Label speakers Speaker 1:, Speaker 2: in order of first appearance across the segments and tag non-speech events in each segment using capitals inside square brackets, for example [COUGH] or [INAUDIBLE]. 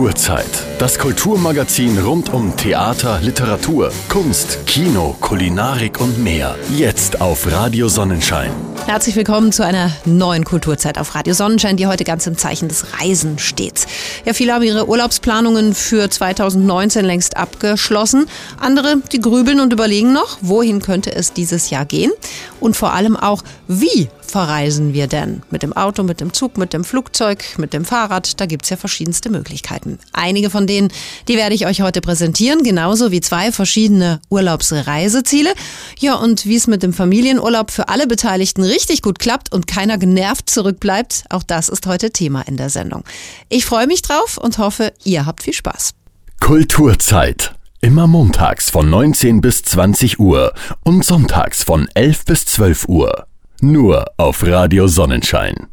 Speaker 1: Kulturzeit. Das Kulturmagazin rund um Theater, Literatur, Kunst, Kino, Kulinarik und mehr. Jetzt auf Radio Sonnenschein.
Speaker 2: Herzlich willkommen zu einer neuen Kulturzeit auf Radio Sonnenschein, die heute ganz im Zeichen des Reisen steht. Ja, viele haben ihre Urlaubsplanungen für 2019 längst abgeschlossen. Andere, die grübeln und überlegen noch, wohin könnte es dieses Jahr gehen und vor allem auch, wie verreisen wir denn? Mit dem Auto, mit dem Zug, mit dem Flugzeug, mit dem Fahrrad? Da gibt's ja verschiedenste Möglichkeiten. Einige von denen, die werde ich euch heute präsentieren, genauso wie zwei verschiedene Urlaubsreiseziele. Ja, und wie es mit dem Familienurlaub für alle Beteiligten richtig gut klappt und keiner genervt zurückbleibt, auch das ist heute Thema in der Sendung. Ich freue mich drauf und hoffe, ihr habt viel Spaß.
Speaker 1: Kulturzeit. Immer montags von 19 bis 20 Uhr und sonntags von 11 bis 12 Uhr. Nur auf Radio Sonnenschein.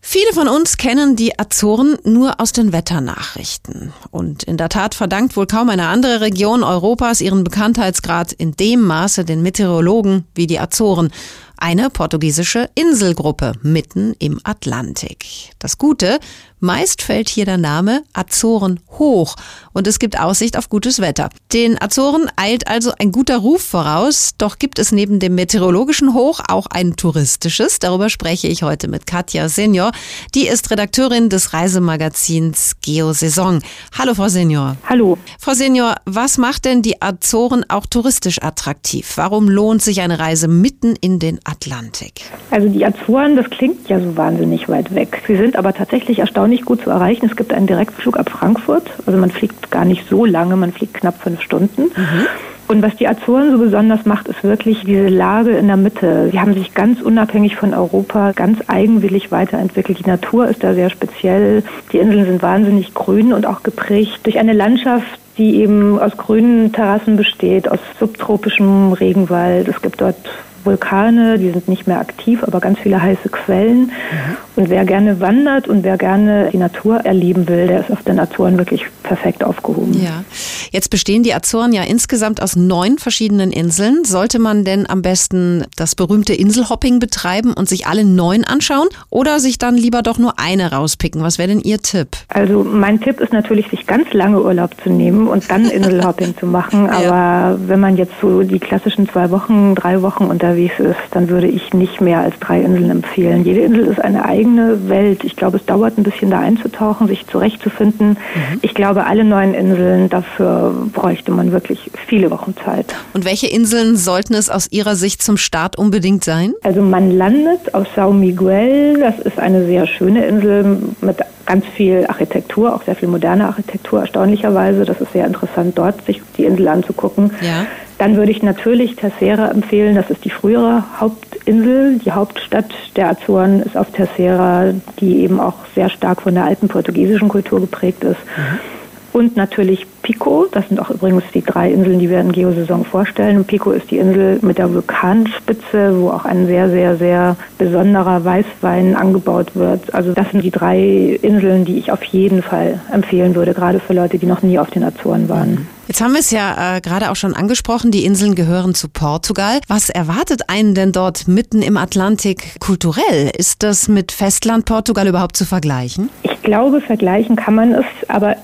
Speaker 2: Viele von uns kennen die Azoren nur aus den Wetternachrichten. Und in der Tat verdankt wohl kaum eine andere Region Europas ihren Bekanntheitsgrad in dem Maße den Meteorologen wie die Azoren eine portugiesische Inselgruppe mitten im Atlantik. Das Gute, meist fällt hier der Name Azoren hoch und es gibt Aussicht auf gutes Wetter. Den Azoren eilt also ein guter Ruf voraus, doch gibt es neben dem meteorologischen Hoch auch ein touristisches. Darüber spreche ich heute mit Katja Senior. Die ist Redakteurin des Reisemagazins Geosaison. Hallo, Frau Senior.
Speaker 3: Hallo.
Speaker 2: Frau Senior, was macht denn die Azoren auch touristisch attraktiv? Warum lohnt sich eine Reise mitten in den Atlantik?
Speaker 3: Also die Azoren, das klingt ja so wahnsinnig weit weg. Sie sind aber tatsächlich erstaunlich gut zu erreichen. Es gibt einen Direktflug ab Frankfurt. Also man fliegt gar nicht so lange, man fliegt knapp fünf Stunden. Mhm. Und was die Azoren so besonders macht, ist wirklich diese Lage in der Mitte. Sie haben sich ganz unabhängig von Europa ganz eigenwillig weiterentwickelt. Die Natur ist da sehr speziell. Die Inseln sind wahnsinnig grün und auch geprägt durch eine Landschaft, die eben aus grünen Terrassen besteht, aus subtropischem Regenwald. Es gibt dort Vulkane, die sind nicht mehr aktiv, aber ganz viele heiße Quellen. Mhm. Und wer gerne wandert und wer gerne die Natur erleben will, der ist auf den Azoren wirklich perfekt aufgehoben.
Speaker 2: Ja. Jetzt bestehen die Azoren ja insgesamt aus neun verschiedenen Inseln. Sollte man denn am besten das berühmte Inselhopping betreiben und sich alle neun anschauen oder sich dann lieber doch nur eine rauspicken? Was wäre denn Ihr Tipp?
Speaker 3: Also mein Tipp ist natürlich, sich ganz lange Urlaub zu nehmen und dann [LAUGHS] Inselhopping zu machen. Aber ja. wenn man jetzt so die klassischen zwei Wochen, drei Wochen unterwegs ist, dann würde ich nicht mehr als drei Inseln empfehlen. Jede Insel ist eine eigene Welt. Ich glaube, es dauert ein bisschen da einzutauchen, sich zurechtzufinden. Mhm. Ich glaube, alle neuen Inseln, dafür bräuchte man wirklich viele Wochen Zeit.
Speaker 2: Und welche Inseln sollten es aus Ihrer Sicht zum Start unbedingt sein?
Speaker 3: Also man landet auf São Miguel. Das ist eine sehr schöne Insel mit ganz viel Architektur, auch sehr viel moderne Architektur, erstaunlicherweise. Das ist sehr interessant, dort sich die Insel anzugucken. Ja. Dann würde ich natürlich Terceira empfehlen. Das ist die frühere Hauptinsel. Die Hauptstadt der Azoren ist auf Terceira, die eben auch sehr stark von der alten portugiesischen Kultur geprägt ist. Mhm. Und natürlich Pico, das sind auch übrigens die drei Inseln, die wir in Geosaison vorstellen. Und Pico ist die Insel mit der Vulkanspitze, wo auch ein sehr, sehr, sehr besonderer Weißwein angebaut wird. Also das sind die drei Inseln, die ich auf jeden Fall empfehlen würde, gerade für Leute, die noch nie auf den Azoren waren.
Speaker 2: Jetzt haben wir es ja äh, gerade auch schon angesprochen, die Inseln gehören zu Portugal. Was erwartet einen denn dort mitten im Atlantik kulturell? Ist das mit Festland Portugal überhaupt zu vergleichen?
Speaker 3: Ich glaube, vergleichen kann man es, aber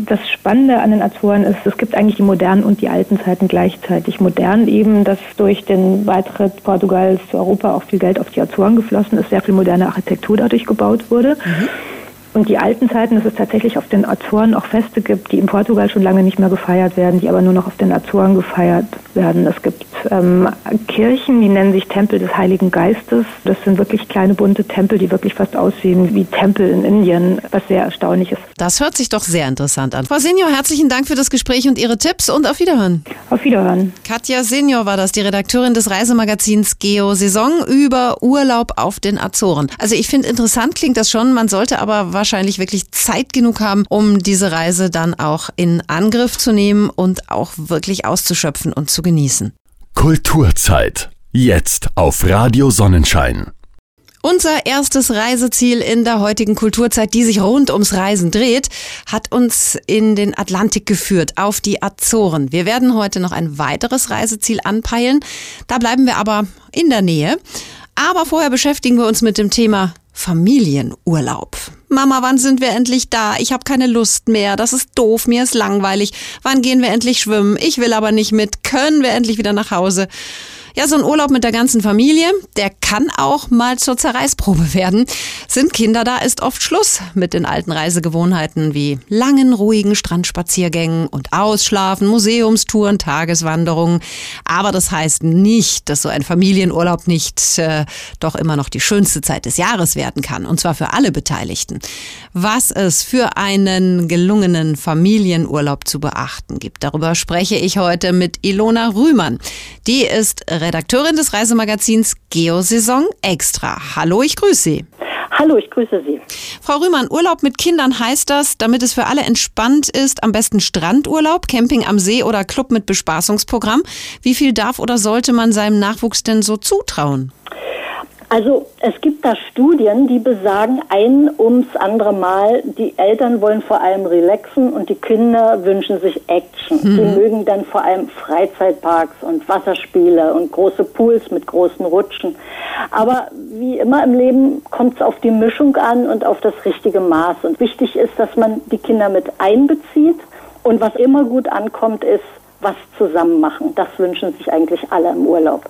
Speaker 3: das Spannende an den Azoren ist, es gibt eigentlich die modernen und die alten Zeiten gleichzeitig. Modern eben, dass durch den Beitritt Portugals zu Europa auch viel Geld auf die Azoren geflossen ist, sehr viel moderne Architektur dadurch gebaut wurde. Mhm. Und die alten Zeiten, dass es tatsächlich auf den Azoren auch Feste gibt, die in Portugal schon lange nicht mehr gefeiert werden, die aber nur noch auf den Azoren gefeiert werden. Es gibt ähm, Kirchen, die nennen sich Tempel des Heiligen Geistes. Das sind wirklich kleine bunte Tempel, die wirklich fast aussehen wie Tempel in Indien, was sehr erstaunlich ist.
Speaker 2: Das hört sich doch sehr interessant an. Frau Senior, herzlichen Dank für das Gespräch und Ihre Tipps und auf Wiederhören.
Speaker 3: Auf Wiederhören.
Speaker 2: Katja Senior war das, die Redakteurin des Reisemagazins Geo Saison über Urlaub auf den Azoren. Also ich finde interessant klingt das schon, man sollte aber wahrscheinlich wahrscheinlich wirklich Zeit genug haben, um diese Reise dann auch in Angriff zu nehmen und auch wirklich auszuschöpfen und zu genießen.
Speaker 1: Kulturzeit. Jetzt auf Radio Sonnenschein.
Speaker 2: Unser erstes Reiseziel in der heutigen Kulturzeit, die sich rund ums Reisen dreht, hat uns in den Atlantik geführt, auf die Azoren. Wir werden heute noch ein weiteres Reiseziel anpeilen. Da bleiben wir aber in der Nähe. Aber vorher beschäftigen wir uns mit dem Thema Familienurlaub. Mama, wann sind wir endlich da? Ich habe keine Lust mehr. Das ist doof, mir ist langweilig. Wann gehen wir endlich schwimmen? Ich will aber nicht mit. Können wir endlich wieder nach Hause? Ja, so ein Urlaub mit der ganzen Familie, der kann auch mal zur Zerreißprobe [LAUGHS] werden. Sind Kinder da, ist oft Schluss mit den alten Reisegewohnheiten wie langen, ruhigen Strandspaziergängen und Ausschlafen, Museumstouren, Tageswanderungen. Aber das heißt nicht, dass so ein Familienurlaub nicht äh, doch immer noch die schönste Zeit des Jahres werden kann. Und zwar für alle Beteiligten. Was es für einen gelungenen Familienurlaub zu beachten gibt, darüber spreche ich heute mit Ilona Rühmann. Die ist Redakteurin des Reisemagazins Geosaison Extra. Hallo, ich grüße Sie.
Speaker 4: Hallo, ich grüße Sie.
Speaker 2: Frau Rühmann, Urlaub mit Kindern heißt das, damit es für alle entspannt ist, am besten Strandurlaub, Camping am See oder Club mit Bespaßungsprogramm. Wie viel darf oder sollte man seinem Nachwuchs denn so zutrauen?
Speaker 4: Also es gibt da Studien, die besagen ein ums andere Mal, die Eltern wollen vor allem relaxen und die Kinder wünschen sich Action. Mhm. Die mögen dann vor allem Freizeitparks und Wasserspiele und große Pools mit großen Rutschen. Aber wie immer im Leben kommt es auf die Mischung an und auf das richtige Maß. Und wichtig ist, dass man die Kinder mit einbezieht. Und was immer gut ankommt, ist was zusammen machen. Das wünschen sich eigentlich alle im Urlaub.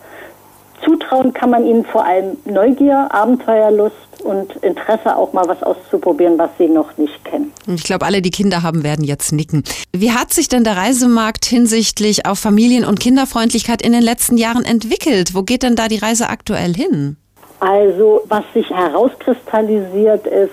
Speaker 4: Zutrauen kann man ihnen vor allem Neugier, Abenteuerlust und Interesse auch mal was auszuprobieren, was sie noch nicht kennen.
Speaker 2: Ich glaube, alle, die Kinder haben, werden jetzt nicken. Wie hat sich denn der Reisemarkt hinsichtlich auf Familien- und Kinderfreundlichkeit in den letzten Jahren entwickelt? Wo geht denn da die Reise aktuell hin?
Speaker 4: Also, was sich herauskristallisiert ist,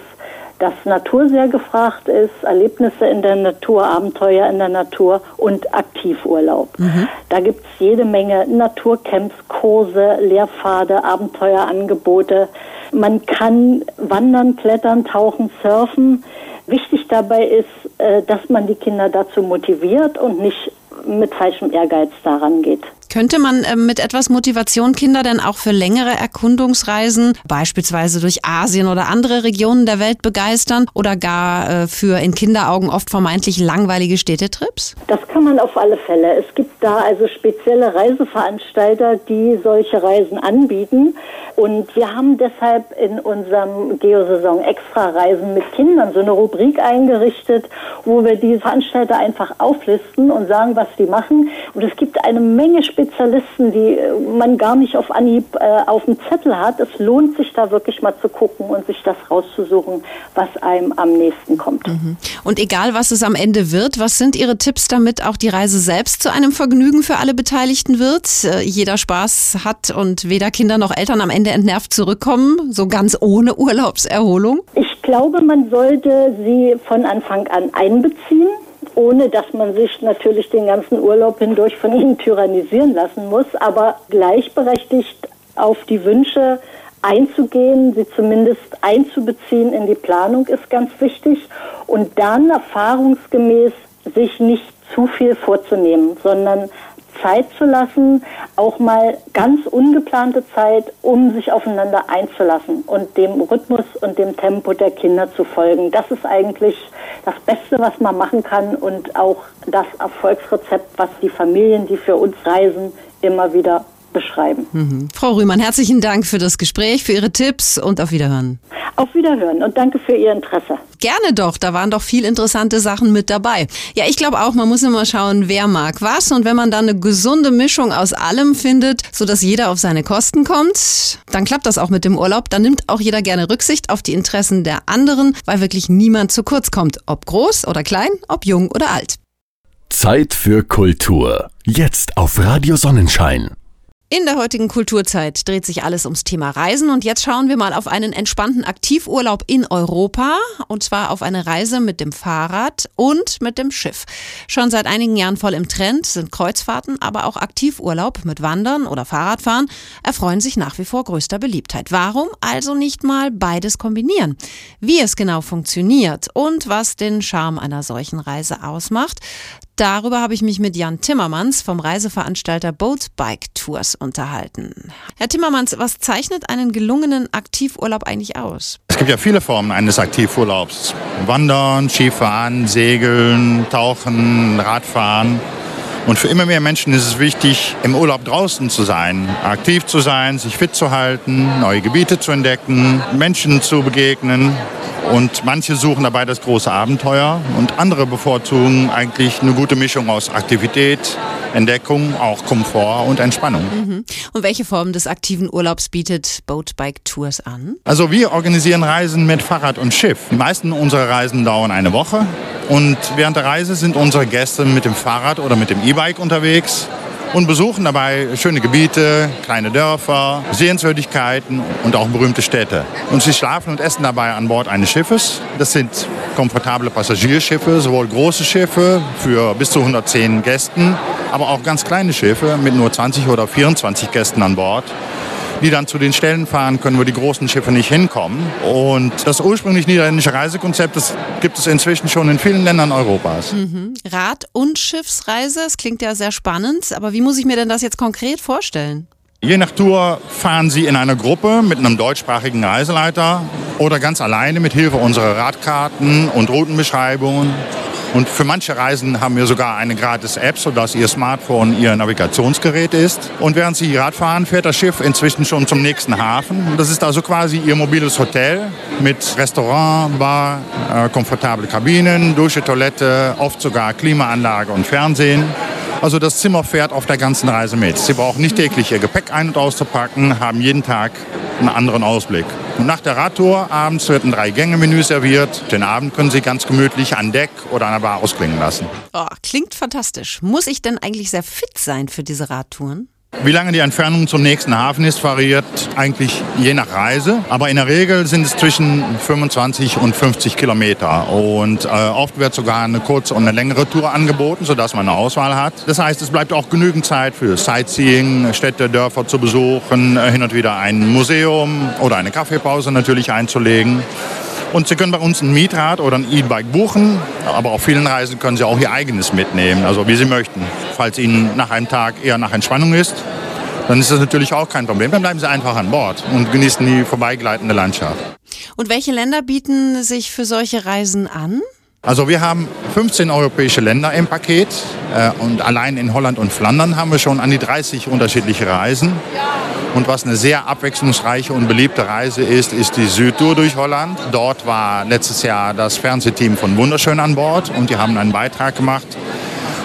Speaker 4: dass Natur sehr gefragt ist, Erlebnisse in der Natur, Abenteuer in der Natur und Aktivurlaub. Mhm. Da gibt es jede Menge Naturcamps, Kurse, Lehrpfade, Abenteuerangebote. Man kann wandern, klettern, tauchen, surfen. Wichtig dabei ist, äh, dass man die Kinder dazu motiviert und nicht mit falschem Ehrgeiz daran geht.
Speaker 2: Könnte man äh, mit etwas Motivation Kinder denn auch für längere Erkundungsreisen, beispielsweise durch Asien oder andere Regionen der Welt begeistern oder gar äh, für in Kinderaugen oft vermeintlich langweilige Städtetrips?
Speaker 4: Das kann man auf alle Fälle. Es gibt da also spezielle Reiseveranstalter, die solche Reisen anbieten. Und wir haben deshalb in unserem Geosaison Extra Reisen mit Kindern so eine Rubrik eingerichtet, wo wir die Veranstalter einfach auflisten und sagen, was die machen. Und es gibt eine Menge Spezialisten, die äh, man gar nicht auf Anhieb äh, auf dem Zettel hat. Es lohnt sich da wirklich mal zu gucken und sich das rauszusuchen, was einem am nächsten kommt. Mhm.
Speaker 2: Und egal, was es am Ende wird, was sind Ihre Tipps, damit auch die Reise selbst zu einem Vergnügen für alle Beteiligten wird? Äh, jeder Spaß hat und weder Kinder noch Eltern am Ende entnervt zurückkommen, so ganz ohne Urlaubserholung?
Speaker 4: Ich glaube, man sollte sie von Anfang an einbeziehen ohne dass man sich natürlich den ganzen Urlaub hindurch von ihnen tyrannisieren lassen muss, aber gleichberechtigt auf die Wünsche einzugehen, sie zumindest einzubeziehen in die Planung ist ganz wichtig und dann erfahrungsgemäß sich nicht zu viel vorzunehmen, sondern Zeit zu lassen, auch mal ganz ungeplante Zeit, um sich aufeinander einzulassen und dem Rhythmus und dem Tempo der Kinder zu folgen. Das ist eigentlich das Beste, was man machen kann und auch das Erfolgsrezept, was die Familien, die für uns reisen, immer wieder beschreiben.
Speaker 2: Mhm. Frau Rühmann, herzlichen Dank für das Gespräch, für Ihre Tipps und auf Wiederhören.
Speaker 4: Auf Wiederhören und danke für Ihr Interesse.
Speaker 2: Gerne doch, da waren doch viel interessante Sachen mit dabei. Ja, ich glaube auch, man muss immer schauen, wer mag was und wenn man dann eine gesunde Mischung aus allem findet, sodass jeder auf seine Kosten kommt, dann klappt das auch mit dem Urlaub. Dann nimmt auch jeder gerne Rücksicht auf die Interessen der anderen, weil wirklich niemand zu kurz kommt, ob groß oder klein, ob jung oder alt.
Speaker 1: Zeit für Kultur. Jetzt auf Radio Sonnenschein.
Speaker 2: In der heutigen Kulturzeit dreht sich alles ums Thema Reisen und jetzt schauen wir mal auf einen entspannten Aktivurlaub in Europa und zwar auf eine Reise mit dem Fahrrad und mit dem Schiff. Schon seit einigen Jahren voll im Trend sind Kreuzfahrten, aber auch Aktivurlaub mit Wandern oder Fahrradfahren erfreuen sich nach wie vor größter Beliebtheit. Warum also nicht mal beides kombinieren? Wie es genau funktioniert und was den Charme einer solchen Reise ausmacht, Darüber habe ich mich mit Jan Timmermans vom Reiseveranstalter Boat Bike Tours unterhalten. Herr Timmermans, was zeichnet einen gelungenen Aktivurlaub eigentlich aus?
Speaker 5: Es gibt ja viele Formen eines Aktivurlaubs. Wandern, Skifahren, Segeln, Tauchen, Radfahren. Und für immer mehr Menschen ist es wichtig, im Urlaub draußen zu sein, aktiv zu sein, sich fit zu halten, neue Gebiete zu entdecken, Menschen zu begegnen Und manche suchen dabei das große Abenteuer und andere bevorzugen eigentlich eine gute Mischung aus Aktivität, Entdeckung, auch Komfort und Entspannung.
Speaker 2: Mhm. Und welche Form des aktiven Urlaubs bietet Boatbike Tours an?
Speaker 5: Also wir organisieren Reisen mit Fahrrad und Schiff. Die meisten unserer Reisen dauern eine Woche und während der Reise sind unsere Gäste mit dem Fahrrad oder mit dem E-Bike unterwegs und besuchen dabei schöne Gebiete, kleine Dörfer, Sehenswürdigkeiten und auch berühmte Städte. Und sie schlafen und essen dabei an Bord eines Schiffes. Das sind komfortable Passagierschiffe, sowohl große Schiffe für bis zu 110 Gästen, aber auch ganz kleine Schiffe mit nur 20 oder 24 Gästen an Bord die dann zu den Stellen fahren können, wo die großen Schiffe nicht hinkommen. Und das ursprünglich niederländische Reisekonzept, das gibt es inzwischen schon in vielen Ländern Europas.
Speaker 2: Mhm. Rad- und Schiffsreise, das klingt ja sehr spannend, aber wie muss ich mir denn das jetzt konkret vorstellen?
Speaker 5: Je nach Tour fahren Sie in einer Gruppe mit einem deutschsprachigen Reiseleiter oder ganz alleine mit Hilfe unserer Radkarten und Routenbeschreibungen und für manche Reisen haben wir sogar eine gratis App, sodass Ihr Smartphone Ihr Navigationsgerät ist. Und während Sie Rad fahren, fährt das Schiff inzwischen schon zum nächsten Hafen. Das ist also quasi Ihr mobiles Hotel mit Restaurant, Bar, äh, komfortable Kabinen, Dusche, Toilette, oft sogar Klimaanlage und Fernsehen. Also das Zimmer fährt auf der ganzen Reise mit. Sie brauchen nicht täglich Ihr Gepäck ein- und auszupacken, haben jeden Tag einen anderen Ausblick. Und nach der Radtour abends wird ein Drei-Gänge-Menü serviert. Den Abend können Sie ganz gemütlich an Deck oder an der Bar ausklingen lassen.
Speaker 2: Oh, klingt fantastisch. Muss ich denn eigentlich sehr fit sein für diese Radtouren?
Speaker 5: Wie lange die Entfernung zum nächsten Hafen ist, variiert eigentlich je nach Reise. Aber in der Regel sind es zwischen 25 und 50 Kilometer. Und äh, oft wird sogar eine kurze und eine längere Tour angeboten, sodass man eine Auswahl hat. Das heißt, es bleibt auch genügend Zeit für Sightseeing, Städte, Dörfer zu besuchen, äh, hin und wieder ein Museum oder eine Kaffeepause natürlich einzulegen. Und Sie können bei uns ein Mietrad oder ein E-Bike buchen, aber auf vielen Reisen können Sie auch Ihr eigenes mitnehmen, also wie Sie möchten. Falls Ihnen nach einem Tag eher nach Entspannung ist, dann ist das natürlich auch kein Problem. Dann bleiben Sie einfach an Bord und genießen die vorbeigleitende Landschaft.
Speaker 2: Und welche Länder bieten sich für solche Reisen an?
Speaker 5: Also wir haben 15 europäische Länder im Paket äh, und allein in Holland und Flandern haben wir schon an die 30 unterschiedliche Reisen. Und was eine sehr abwechslungsreiche und beliebte Reise ist, ist die Südtour durch Holland. Dort war letztes Jahr das Fernsehteam von Wunderschön an Bord und die haben einen Beitrag gemacht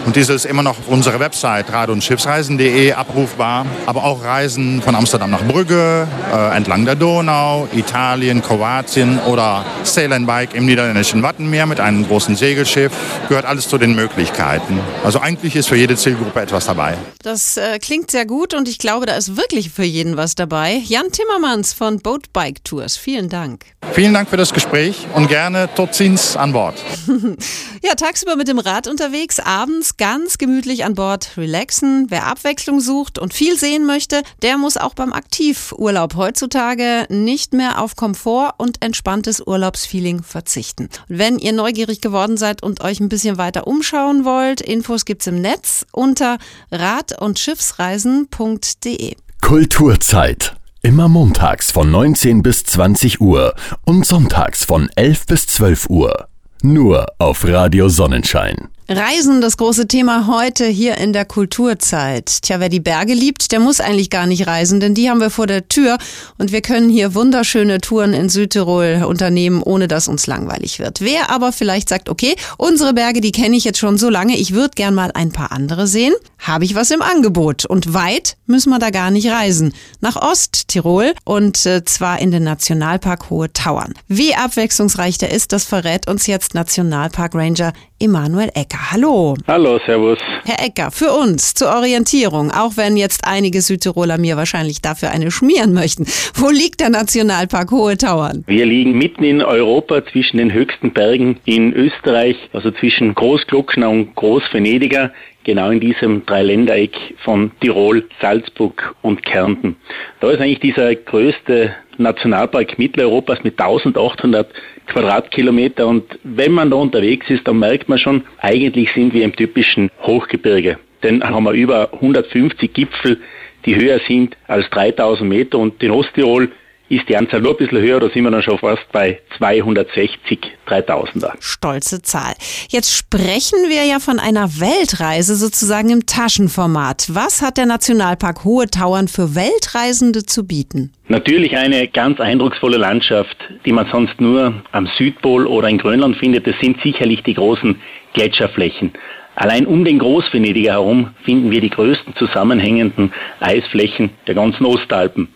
Speaker 5: und diese ist immer noch auf unserer Website rad- und schiffsreisen.de abrufbar. Aber auch Reisen von Amsterdam nach Brügge, äh, entlang der Donau, Italien, Kroatien oder Sail and Bike im niederländischen Wattenmeer mit einem großen Segelschiff. Gehört alles zu den Möglichkeiten. Also eigentlich ist für jede Zielgruppe etwas dabei.
Speaker 2: Das äh, klingt sehr gut und ich glaube, da ist wirklich für jeden was dabei. Jan Timmermans von Boat Bike Tours, vielen Dank.
Speaker 5: Vielen Dank für das Gespräch und gerne tot ziens an Bord. [LAUGHS]
Speaker 2: ja, tagsüber mit dem Rad unterwegs, abends ganz gemütlich an Bord relaxen. Wer Abwechslung sucht und viel sehen möchte, der muss auch beim Aktivurlaub heutzutage nicht mehr auf Komfort und entspanntes Urlaubsfeeling verzichten. Wenn ihr neugierig geworden seid und euch ein bisschen weiter umschauen wollt, Infos gibt's im Netz unter rad- und schiffsreisen.de.
Speaker 1: Kulturzeit. Immer montags von 19 bis 20 Uhr und sonntags von 11 bis 12 Uhr. Nur auf Radio Sonnenschein.
Speaker 2: Reisen, das große Thema heute hier in der Kulturzeit. Tja, wer die Berge liebt, der muss eigentlich gar nicht reisen, denn die haben wir vor der Tür und wir können hier wunderschöne Touren in Südtirol unternehmen, ohne dass uns langweilig wird. Wer aber vielleicht sagt, okay, unsere Berge, die kenne ich jetzt schon so lange, ich würde gern mal ein paar andere sehen, habe ich was im Angebot. Und weit müssen wir da gar nicht reisen. Nach Osttirol und äh, zwar in den Nationalpark Hohe Tauern. Wie abwechslungsreich der ist, das verrät uns jetzt Nationalpark Ranger Emanuel Ecker. Hallo.
Speaker 6: Hallo, servus.
Speaker 2: Herr Ecker, für uns zur Orientierung, auch wenn jetzt einige Südtiroler mir wahrscheinlich dafür eine schmieren möchten. Wo liegt der Nationalpark Hohe Tauern?
Speaker 6: Wir liegen mitten in Europa zwischen den höchsten Bergen in Österreich, also zwischen Großglockner und Großvenediger, genau in diesem Dreiländereck von Tirol, Salzburg und Kärnten. Da ist eigentlich dieser größte Nationalpark Mitteleuropas mit 1800 Quadratkilometer und wenn man da unterwegs ist, dann merkt man schon, eigentlich sind wir im typischen Hochgebirge. Denn haben wir über 150 Gipfel, die höher sind als 3000 Meter und in Osttirol ist die Anzahl nur ein bisschen höher, da sind wir dann schon fast bei 260 3000er.
Speaker 2: Stolze Zahl. Jetzt sprechen wir ja von einer Weltreise sozusagen im Taschenformat. Was hat der Nationalpark Hohe Tauern für Weltreisende zu bieten?
Speaker 6: Natürlich eine ganz eindrucksvolle Landschaft, die man sonst nur am Südpol oder in Grönland findet. Das sind sicherlich die großen Gletscherflächen. Allein um den Großvenediger herum finden wir die größten zusammenhängenden Eisflächen der ganzen Ostalpen.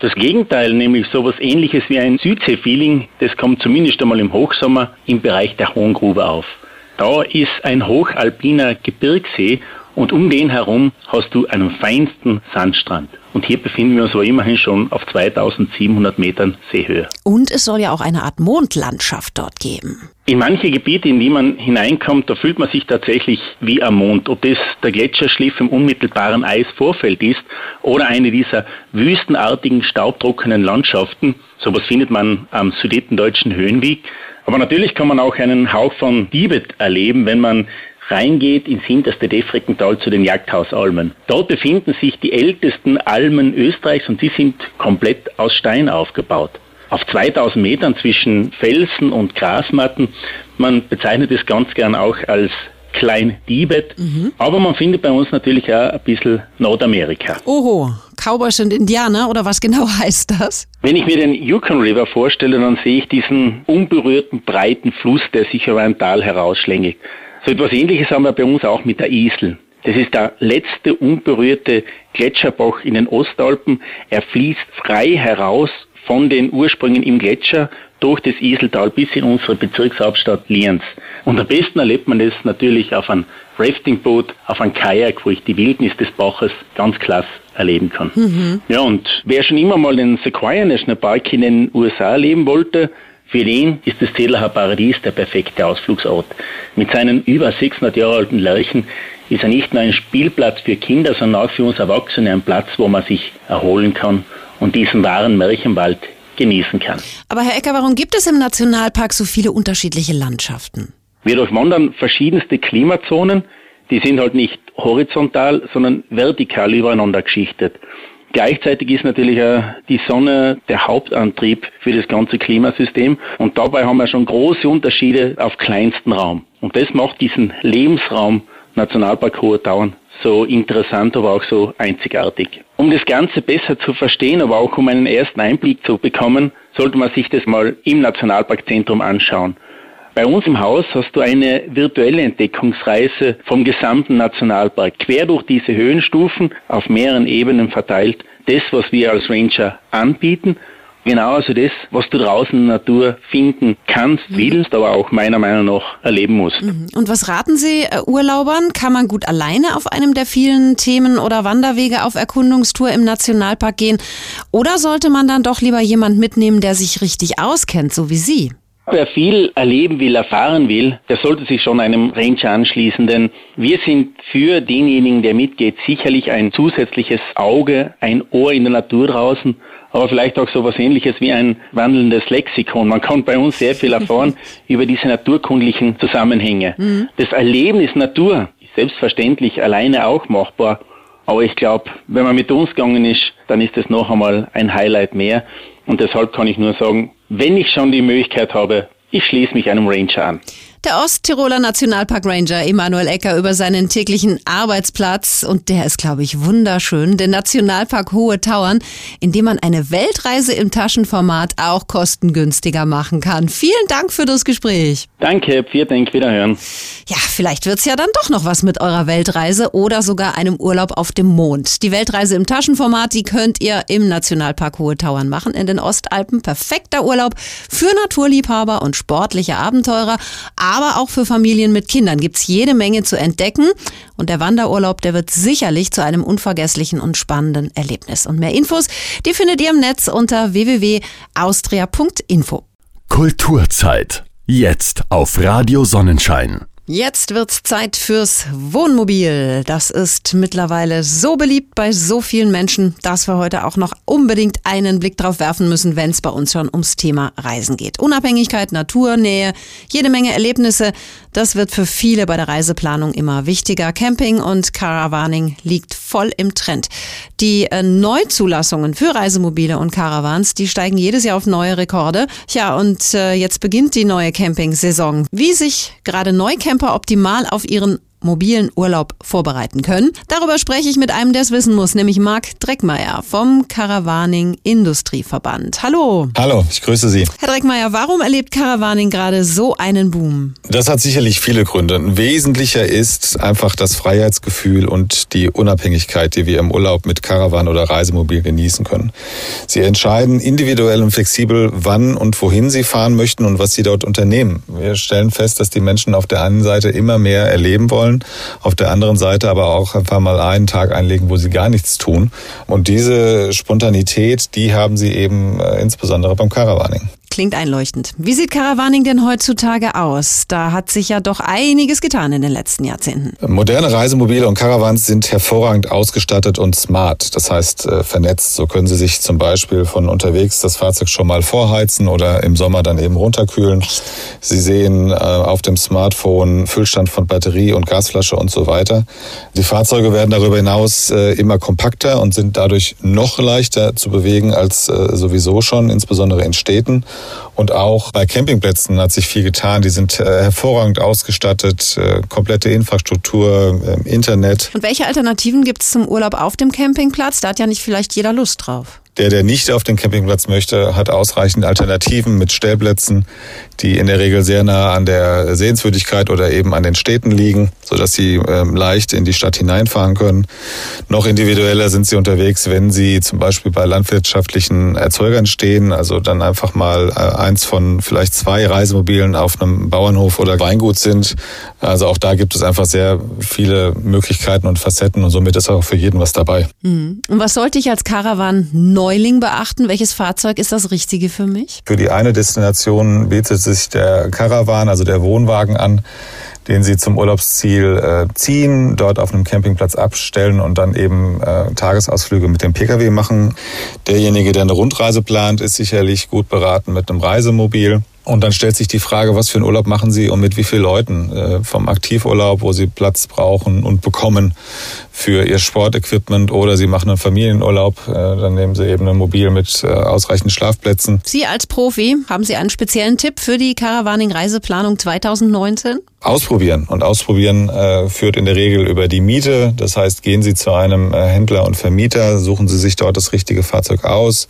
Speaker 6: Das Gegenteil, nämlich sowas ähnliches wie ein Südsee-Feeling, das kommt zumindest einmal im Hochsommer im Bereich der Hohengrube auf. Da ist ein hochalpiner Gebirgsee und um den herum hast du einen feinsten Sandstrand. Und hier befinden wir uns aber immerhin schon auf 2700 Metern Seehöhe.
Speaker 2: Und es soll ja auch eine Art Mondlandschaft dort geben.
Speaker 6: In manche Gebiete, in die man hineinkommt, da fühlt man sich tatsächlich wie am Mond. Ob das der Gletscherschliff im unmittelbaren Eisvorfeld ist oder eine dieser wüstenartigen, staubtrockenen Landschaften. Sowas findet man am sudetendeutschen Höhenweg. Aber natürlich kann man auch einen Hauch von Tibet erleben, wenn man reingeht ins hinterste Defrickental zu den Jagdhausalmen. Dort befinden sich die ältesten Almen Österreichs und die sind komplett aus Stein aufgebaut. Auf 2000 Metern zwischen Felsen und Grasmatten. Man bezeichnet es ganz gern auch als Klein Tibet. Mhm. Aber man findet bei uns natürlich auch ein bisschen Nordamerika.
Speaker 2: Oho, Cowboys und Indianer oder was genau [LAUGHS] heißt das?
Speaker 6: Wenn ich mir den Yukon River vorstelle, dann sehe ich diesen unberührten, breiten Fluss, der sich über ein Tal herausschlängelt. So etwas Ähnliches haben wir bei uns auch mit der Isel. Das ist der letzte unberührte Gletscherbach in den Ostalpen. Er fließt frei heraus von den Ursprüngen im Gletscher durch das Iseltal bis in unsere Bezirkshauptstadt Lienz. Und am besten erlebt man das natürlich auf einem Raftingboot, auf einem Kajak, wo ich die Wildnis des Baches ganz klasse erleben kann. Mhm. Ja, und wer schon immer mal den Sequoia National Park in den USA erleben wollte, für den ist das Zedlacher Paradies der perfekte Ausflugsort. Mit seinen über 600 Jahre alten Lärchen ist er nicht nur ein Spielplatz für Kinder, sondern auch für uns Erwachsene ein Platz, wo man sich erholen kann und diesen wahren Märchenwald genießen kann.
Speaker 2: Aber Herr Ecker, warum gibt es im Nationalpark so viele unterschiedliche Landschaften?
Speaker 6: Wir durchwandern verschiedenste Klimazonen, die sind halt nicht horizontal, sondern vertikal übereinander geschichtet. Gleichzeitig ist natürlich die Sonne der Hauptantrieb für das ganze Klimasystem und dabei haben wir schon große Unterschiede auf kleinsten Raum. Und das macht diesen Lebensraum Nationalpark Hohe Tauern so interessant, aber auch so einzigartig. Um das Ganze besser zu verstehen, aber auch um einen ersten Einblick zu bekommen, sollte man sich das mal im Nationalparkzentrum anschauen. Bei uns im Haus hast du eine virtuelle Entdeckungsreise vom gesamten Nationalpark, quer durch diese Höhenstufen, auf mehreren Ebenen verteilt. Das, was wir als Ranger anbieten Genau, also das, was du draußen in der Natur finden kannst, mhm. willst, aber auch meiner Meinung nach erleben musst. Mhm.
Speaker 2: Und was raten Sie äh, Urlaubern? Kann man gut alleine auf einem der vielen Themen oder Wanderwege auf Erkundungstour im Nationalpark gehen? Oder sollte man dann doch lieber jemand mitnehmen, der sich richtig auskennt, so wie Sie?
Speaker 6: Wer viel erleben will, erfahren will, der sollte sich schon einem Ranger anschließen, denn wir sind für denjenigen, der mitgeht, sicherlich ein zusätzliches Auge, ein Ohr in der Natur draußen, aber vielleicht auch so etwas ähnliches wie ein wandelndes Lexikon. Man kann bei uns sehr viel erfahren [LAUGHS] über diese naturkundlichen Zusammenhänge. Mhm. Das Erlebnis Natur ist selbstverständlich alleine auch machbar, aber ich glaube, wenn man mit uns gegangen ist, dann ist es noch einmal ein Highlight mehr. Und deshalb kann ich nur sagen, wenn ich schon die Möglichkeit habe, ich schließe mich einem Ranger an.
Speaker 2: Der Osttiroler Nationalpark Ranger Emanuel Ecker über seinen täglichen Arbeitsplatz und der ist, glaube ich, wunderschön, den Nationalpark Hohe Tauern, in dem man eine Weltreise im Taschenformat auch kostengünstiger machen kann. Vielen Dank für das Gespräch.
Speaker 6: Danke, vielen Dank, wiederhören.
Speaker 2: Ja, vielleicht wird's ja dann doch noch was mit eurer Weltreise oder sogar einem Urlaub auf dem Mond. Die Weltreise im Taschenformat, die könnt ihr im Nationalpark Hohe Tauern machen in den Ostalpen. Perfekter Urlaub für Naturliebhaber und sportliche Abenteurer aber auch für Familien mit Kindern gibt's jede Menge zu entdecken. Und der Wanderurlaub, der wird sicherlich zu einem unvergesslichen und spannenden Erlebnis. Und mehr Infos, die findet ihr im Netz unter www.austria.info.
Speaker 1: Kulturzeit. Jetzt auf Radio Sonnenschein.
Speaker 2: Jetzt wird's Zeit fürs Wohnmobil. Das ist mittlerweile so beliebt bei so vielen Menschen, dass wir heute auch noch unbedingt einen Blick drauf werfen müssen, wenn es bei uns schon ums Thema Reisen geht. Unabhängigkeit, Natur, Nähe, jede Menge Erlebnisse. Das wird für viele bei der Reiseplanung immer wichtiger. Camping und Caravaning liegt voll im Trend. Die äh, Neuzulassungen für Reisemobile und Caravans, die steigen jedes Jahr auf neue Rekorde. Ja, und äh, jetzt beginnt die neue Camping-Saison. Wie sich gerade Neucamper Camper optimal auf ihren mobilen Urlaub vorbereiten können. Darüber spreche ich mit einem, der es wissen muss, nämlich Marc Dreckmeier vom Caravaning Industrieverband. Hallo.
Speaker 7: Hallo, ich grüße Sie.
Speaker 2: Herr Dreckmeier, warum erlebt Caravaning gerade so einen Boom?
Speaker 7: Das hat sicherlich viele Gründe. Ein wesentlicher ist einfach das Freiheitsgefühl und die Unabhängigkeit, die wir im Urlaub mit Caravan oder Reisemobil genießen können. Sie entscheiden individuell und flexibel, wann und wohin Sie fahren möchten und was Sie dort unternehmen. Wir stellen fest, dass die Menschen auf der einen Seite immer mehr erleben wollen, wollen. Auf der anderen Seite aber auch einfach mal einen Tag einlegen, wo sie gar nichts tun. Und diese Spontanität, die haben sie eben äh, insbesondere beim Caravaning.
Speaker 2: Klingt einleuchtend. Wie sieht Caravaning denn heutzutage aus? Da hat sich ja doch einiges getan in den letzten Jahrzehnten.
Speaker 7: Moderne Reisemobile und Caravans sind hervorragend ausgestattet und smart, das heißt äh, vernetzt. So können Sie sich zum Beispiel von unterwegs das Fahrzeug schon mal vorheizen oder im Sommer dann eben runterkühlen. Sie sehen äh, auf dem Smartphone Füllstand von Batterie und Gasflasche und so weiter. Die Fahrzeuge werden darüber hinaus äh, immer kompakter und sind dadurch noch leichter zu bewegen als sowieso schon, insbesondere in Städten. Und auch bei Campingplätzen hat sich viel getan. Die sind äh, hervorragend ausgestattet, äh, komplette Infrastruktur, äh, Internet.
Speaker 2: Und welche Alternativen gibt es zum Urlaub auf dem Campingplatz? Da hat ja nicht vielleicht jeder Lust drauf.
Speaker 7: Der, der nicht auf den Campingplatz möchte, hat ausreichend Alternativen mit Stellplätzen, die in der Regel sehr nah an der Sehenswürdigkeit oder eben an den Städten liegen, sodass sie ähm, leicht in die Stadt hineinfahren können. Noch individueller sind sie unterwegs, wenn sie zum Beispiel bei landwirtschaftlichen Erzeugern stehen, also dann einfach mal äh, eins von vielleicht zwei Reisemobilen auf einem Bauernhof oder Weingut sind. Also auch da gibt es einfach sehr viele Möglichkeiten und Facetten und somit ist auch für jeden was dabei.
Speaker 2: Mhm. Und was sollte ich als Caravan neu Neuling beachten? Welches Fahrzeug ist das Richtige für mich?
Speaker 7: Für die eine Destination bietet sich der Caravan, also der Wohnwagen an, den Sie zum Urlaubsziel äh, ziehen, dort auf einem Campingplatz abstellen und dann eben äh, Tagesausflüge mit dem Pkw machen. Derjenige, der eine Rundreise plant, ist sicherlich gut beraten mit einem Reisemobil. Und dann stellt sich die Frage, was für einen Urlaub machen Sie und mit wie vielen Leuten? Äh, vom Aktivurlaub, wo Sie Platz brauchen und bekommen für Ihr Sportequipment oder Sie machen einen Familienurlaub, äh, dann nehmen Sie eben ein Mobil mit äh, ausreichend Schlafplätzen.
Speaker 2: Sie als Profi, haben Sie einen speziellen Tipp für die Caravaning-Reiseplanung 2019?
Speaker 7: Ausprobieren. Und ausprobieren äh, führt in der Regel über die Miete. Das heißt, gehen Sie zu einem äh, Händler und Vermieter, suchen Sie sich dort das richtige Fahrzeug aus.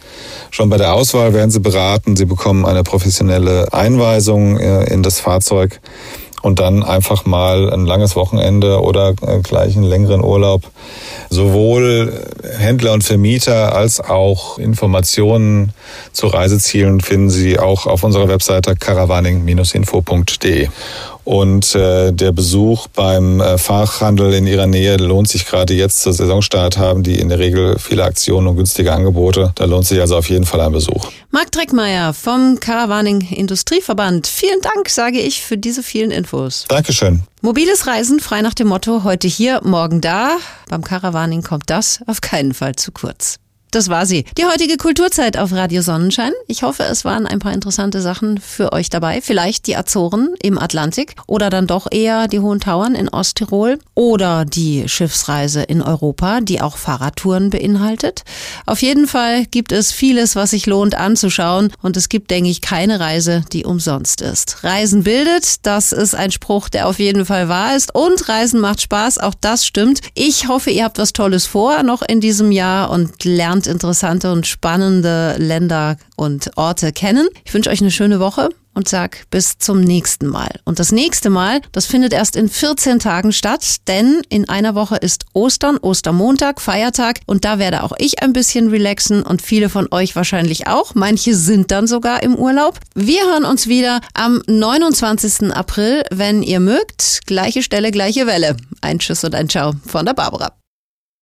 Speaker 7: Schon bei der Auswahl werden Sie beraten. Sie bekommen eine professionelle Einweisung äh, in das Fahrzeug und dann einfach mal ein langes Wochenende oder äh, gleich einen längeren Urlaub. Sowohl Händler und Vermieter als auch Informationen zu Reisezielen finden Sie auch auf unserer Webseite caravaning-info.de. Und äh, der Besuch beim äh, Fachhandel in ihrer Nähe lohnt sich gerade jetzt zur Saisonstart, haben die in der Regel viele Aktionen und günstige Angebote. Da lohnt sich also auf jeden Fall ein Besuch.
Speaker 2: Marc Dreckmeier vom Caravaning Industrieverband. Vielen Dank, sage ich, für diese vielen Infos.
Speaker 7: Dankeschön.
Speaker 2: Mobiles Reisen frei nach dem Motto heute hier, morgen da. Beim Caravaning kommt das auf keinen Fall zu kurz. Das war sie. Die heutige Kulturzeit auf Radio Sonnenschein. Ich hoffe, es waren ein paar interessante Sachen für euch dabei. Vielleicht die Azoren im Atlantik oder dann doch eher die Hohen Tauern in Osttirol oder die Schiffsreise in Europa, die auch Fahrradtouren beinhaltet. Auf jeden Fall gibt es vieles, was sich lohnt anzuschauen und es gibt, denke ich, keine Reise, die umsonst ist. Reisen bildet, das ist ein Spruch, der auf jeden Fall wahr ist und Reisen macht Spaß, auch das stimmt. Ich hoffe, ihr habt was Tolles vor noch in diesem Jahr und lernt lernt interessante und spannende Länder und Orte kennen. Ich wünsche euch eine schöne Woche und sag bis zum nächsten Mal. Und das nächste Mal, das findet erst in 14 Tagen statt, denn in einer Woche ist Ostern, Ostermontag, Feiertag und da werde auch ich ein bisschen relaxen und viele von euch wahrscheinlich auch. Manche sind dann sogar im Urlaub. Wir hören uns wieder am 29. April, wenn ihr mögt. Gleiche Stelle, gleiche Welle. Ein Tschüss und ein Ciao von der Barbara.